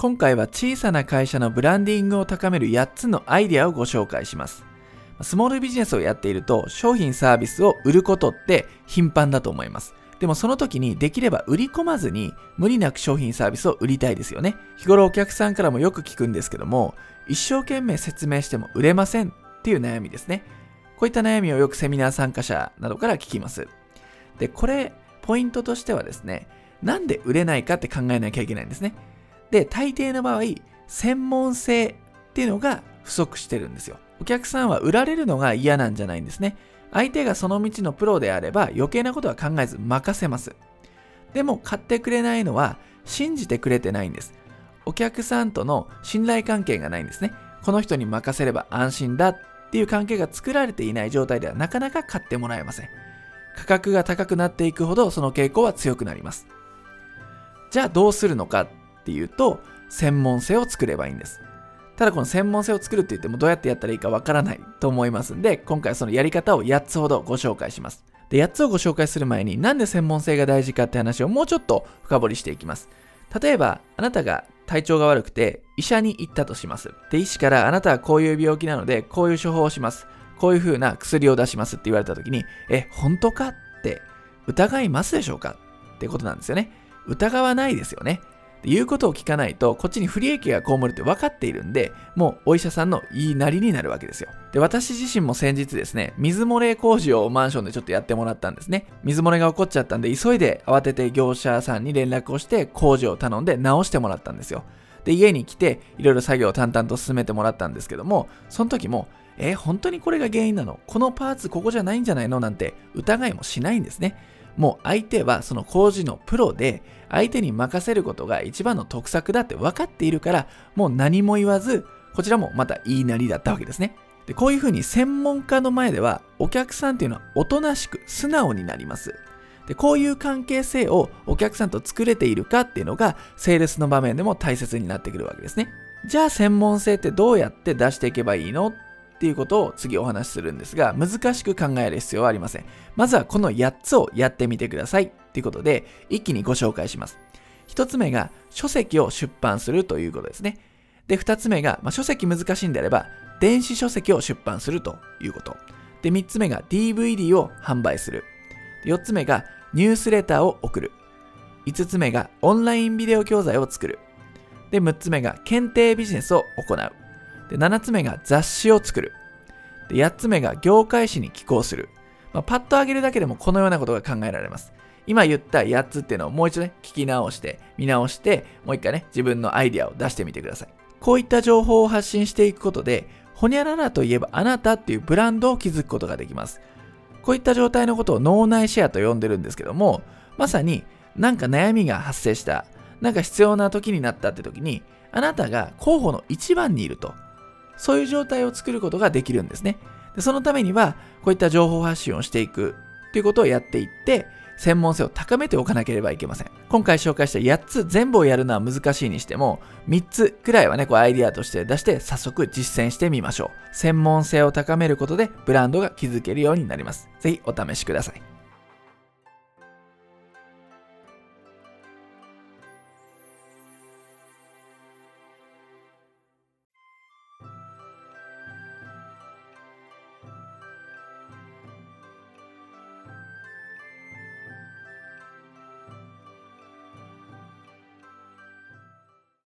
今回は小さな会社のブランディングを高める8つのアイデアをご紹介します。スモールビジネスをやっていると商品サービスを売ることって頻繁だと思います。でもその時にできれば売り込まずに無理なく商品サービスを売りたいですよね。日頃お客さんからもよく聞くんですけども、一生懸命説明しても売れませんっていう悩みですね。こういった悩みをよくセミナー参加者などから聞きます。で、これ、ポイントとしてはですね、なんで売れないかって考えなきゃいけないんですね。で、大抵の場合、専門性っていうのが不足してるんですよ。お客さんは売られるのが嫌なんじゃないんですね。相手がその道のプロであれば余計なことは考えず任せます。でも買ってくれないのは信じてくれてないんです。お客さんとの信頼関係がないんですね。この人に任せれば安心だっていう関係が作られていない状態ではなかなか買ってもらえません。価格が高くなっていくほどその傾向は強くなります。じゃあどうするのかっていうと、専門性を作ればいいんです。ただこの専門性を作るって言ってもどうやってやったらいいかわからないと思いますんで、今回そのやり方を8つほどご紹介します。で、8つをご紹介する前になんで専門性が大事かって話をもうちょっと深掘りしていきます。例えば、あなたが体調が悪くて医者に行ったとします。で、医師からあなたはこういう病気なのでこういう処方をします。こういう風な薬を出しますって言われた時に、え、本当かって疑いますでしょうかってことなんですよね。疑わないですよね。言うことを聞かないと、こっちに不利益が被るって分かっているんで、もうお医者さんの言いなりになるわけですよ。で、私自身も先日ですね、水漏れ工事をマンションでちょっとやってもらったんですね。水漏れが起こっちゃったんで、急いで慌てて業者さんに連絡をして工事を頼んで直してもらったんですよ。で、家に来て、いろいろ作業を淡々と進めてもらったんですけども、その時も、え本当にこれが原因なの？このパーツここじゃないんじゃないの？なんて疑いもしないんですね。もう相手はその工事のプロで、相手に任せることが一番の得策だって分かっているから、もう何も言わず、こちらもまた言いなりだったわけですね。でこういうふうに専門家の前では、お客さんっていうのはおとなしく素直になります。でこういう関係性をお客さんと作れているかっていうのが、セールスの場面でも大切になってくるわけですね。じゃあ専門性ってどうやって出していけばいいの？っっていうことを次お話しするんですが、難しく考える必要はありません。まずはこの8つをやってみてくださいということで、一気にご紹介します。1つ目が書籍を出版するということですね。で、2つ目が、まあ、書籍難しいんであれば、電子書籍を出版するということ。で、3つ目が DVD を販売する。4つ目がニュースレターを送る。5つ目がオンラインビデオ教材を作る。で、6つ目が検定ビジネスを行う。で、7つ目が雑誌を作る。で、8つ目が業界誌に寄稿する。まあ、パッと上げるだけでもこのようなことが考えられます。今言った8つっていうのをもう一度ね、聞き直して、見直して、もう一回ね、自分のアイディアを出してみてください。こういった情報を発信していくことで、ほにゃららといえばあなたっていうブランドを築くことができます。こういった状態のことを脳内シェアと呼んでるんですけども、まさになんか悩みが発生した、なんか必要な時になったって時に、あなたが候補の一番にいると。そういう状態を作ることができるんですね。でそのためには、こういった情報発信をしていくということをやっていって、専門性を高めておかなければいけません。今回紹介した8つ全部をやるのは難しいにしても、3つくらいはね、こうアイディアとして出して早速実践してみましょう。専門性を高めることでブランドが築けるようになります。ぜひお試しください。